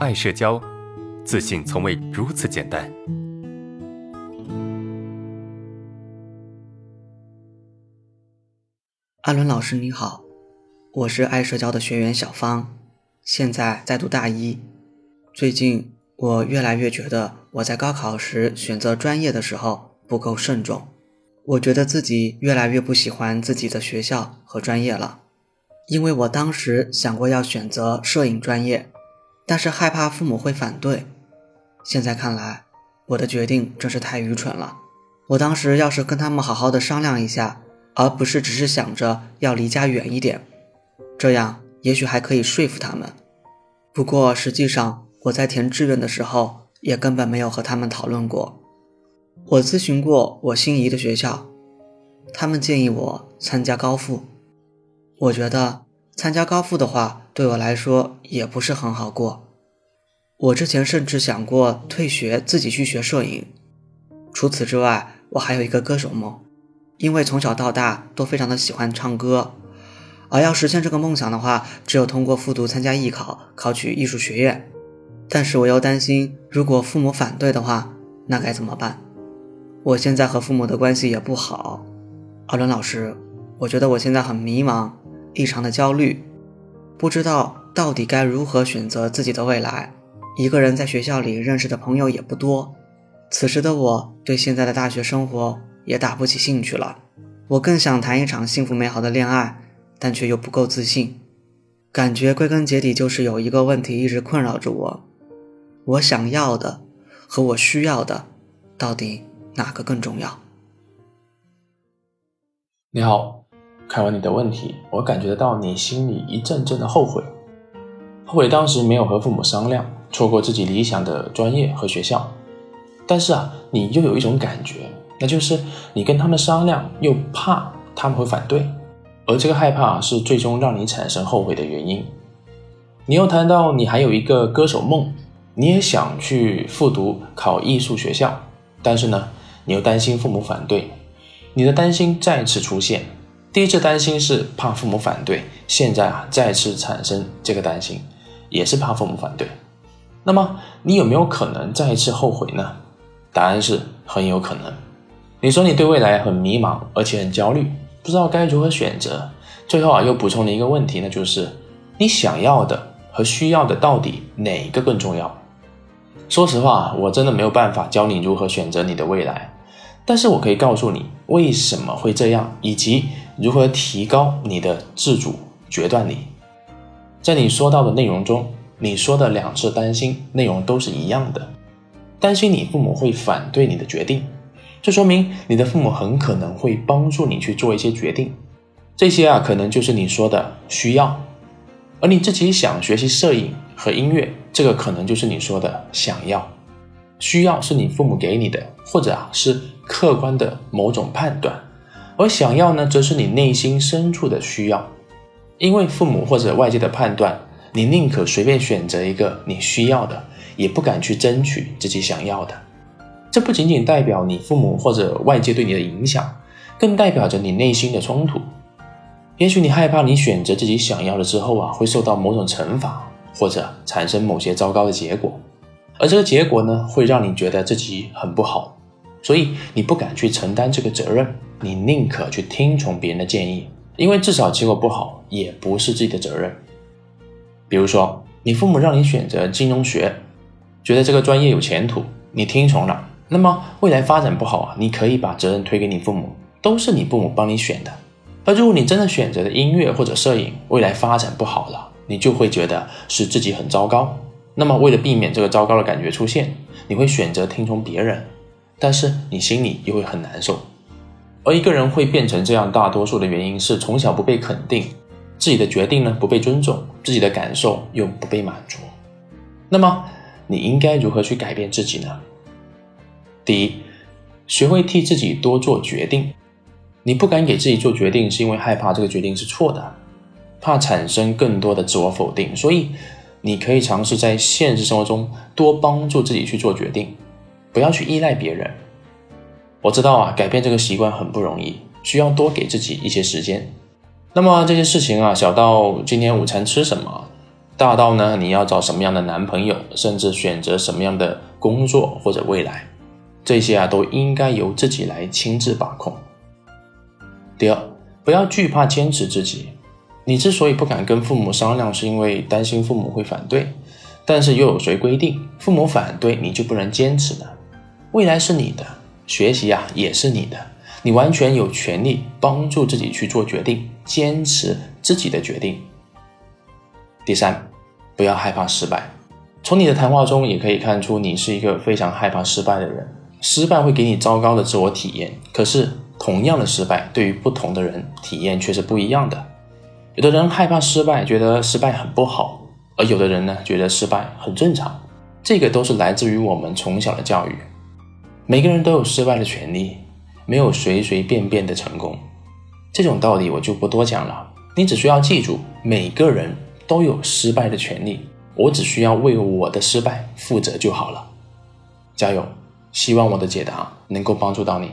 爱社交，自信从未如此简单。阿伦老师你好，我是爱社交的学员小芳，现在在读大一。最近我越来越觉得我在高考时选择专业的时候不够慎重，我觉得自己越来越不喜欢自己的学校和专业了。因为我当时想过要选择摄影专业，但是害怕父母会反对。现在看来，我的决定真是太愚蠢了。我当时要是跟他们好好的商量一下，而不是只是想着要离家远一点，这样也许还可以说服他们。不过实际上，我在填志愿的时候也根本没有和他们讨论过。我咨询过我心仪的学校，他们建议我参加高复。我觉得参加高复的话，对我来说也不是很好过。我之前甚至想过退学，自己去学摄影。除此之外，我还有一个歌手梦，因为从小到大都非常的喜欢唱歌。而要实现这个梦想的话，只有通过复读参加艺考，考取艺术学院。但是我又担心，如果父母反对的话，那该怎么办？我现在和父母的关系也不好。阿伦老师，我觉得我现在很迷茫。异常的焦虑，不知道到底该如何选择自己的未来。一个人在学校里认识的朋友也不多，此时的我对现在的大学生活也打不起兴趣了。我更想谈一场幸福美好的恋爱，但却又不够自信。感觉归根结底就是有一个问题一直困扰着我：我想要的和我需要的，到底哪个更重要？你好。看完你的问题，我感觉得到你心里一阵阵的后悔，后悔当时没有和父母商量，错过自己理想的专业和学校。但是啊，你又有一种感觉，那就是你跟他们商量，又怕他们会反对，而这个害怕是最终让你产生后悔的原因。你又谈到你还有一个歌手梦，你也想去复读考艺术学校，但是呢，你又担心父母反对，你的担心再次出现。第一次担心是怕父母反对，现在啊再次产生这个担心，也是怕父母反对。那么你有没有可能再一次后悔呢？答案是很有可能。你说你对未来很迷茫，而且很焦虑，不知道该如何选择。最后啊又补充了一个问题，那就是你想要的和需要的到底哪一个更重要？说实话，我真的没有办法教你如何选择你的未来。但是我可以告诉你为什么会这样，以及如何提高你的自主决断力。在你说到的内容中，你说的两次担心内容都是一样的，担心你父母会反对你的决定，这说明你的父母很可能会帮助你去做一些决定。这些啊，可能就是你说的需要，而你自己想学习摄影和音乐，这个可能就是你说的想要。需要是你父母给你的，或者啊是客观的某种判断，而想要呢，则是你内心深处的需要。因为父母或者外界的判断，你宁可随便选择一个你需要的，也不敢去争取自己想要的。这不仅仅代表你父母或者外界对你的影响，更代表着你内心的冲突。也许你害怕你选择自己想要的之后啊，会受到某种惩罚，或者产生某些糟糕的结果。而这个结果呢，会让你觉得自己很不好，所以你不敢去承担这个责任，你宁可去听从别人的建议，因为至少结果不好也不是自己的责任。比如说，你父母让你选择金融学，觉得这个专业有前途，你听从了，那么未来发展不好啊，你可以把责任推给你父母，都是你父母帮你选的。而如果你真的选择了音乐或者摄影，未来发展不好了，你就会觉得是自己很糟糕。那么，为了避免这个糟糕的感觉出现，你会选择听从别人，但是你心里又会很难受。而一个人会变成这样，大多数的原因是从小不被肯定，自己的决定呢不被尊重，自己的感受又不被满足。那么，你应该如何去改变自己呢？第一，学会替自己多做决定。你不敢给自己做决定，是因为害怕这个决定是错的，怕产生更多的自我否定，所以。你可以尝试在现实生活中多帮助自己去做决定，不要去依赖别人。我知道啊，改变这个习惯很不容易，需要多给自己一些时间。那么这些事情啊，小到今天午餐吃什么，大到呢你要找什么样的男朋友，甚至选择什么样的工作或者未来，这些啊都应该由自己来亲自把控。第二，不要惧怕坚持自己。你之所以不敢跟父母商量，是因为担心父母会反对。但是又有谁规定父母反对你就不能坚持呢？未来是你的，学习啊也是你的，你完全有权利帮助自己去做决定，坚持自己的决定。第三，不要害怕失败。从你的谈话中也可以看出，你是一个非常害怕失败的人。失败会给你糟糕的自我体验，可是同样的失败对于不同的人体验却是不一样的。有的人害怕失败，觉得失败很不好。而有的人呢，觉得失败很正常，这个都是来自于我们从小的教育。每个人都有失败的权利，没有随随便便的成功。这种道理我就不多讲了，你只需要记住，每个人都有失败的权利，我只需要为我的失败负责就好了。加油！希望我的解答能够帮助到你。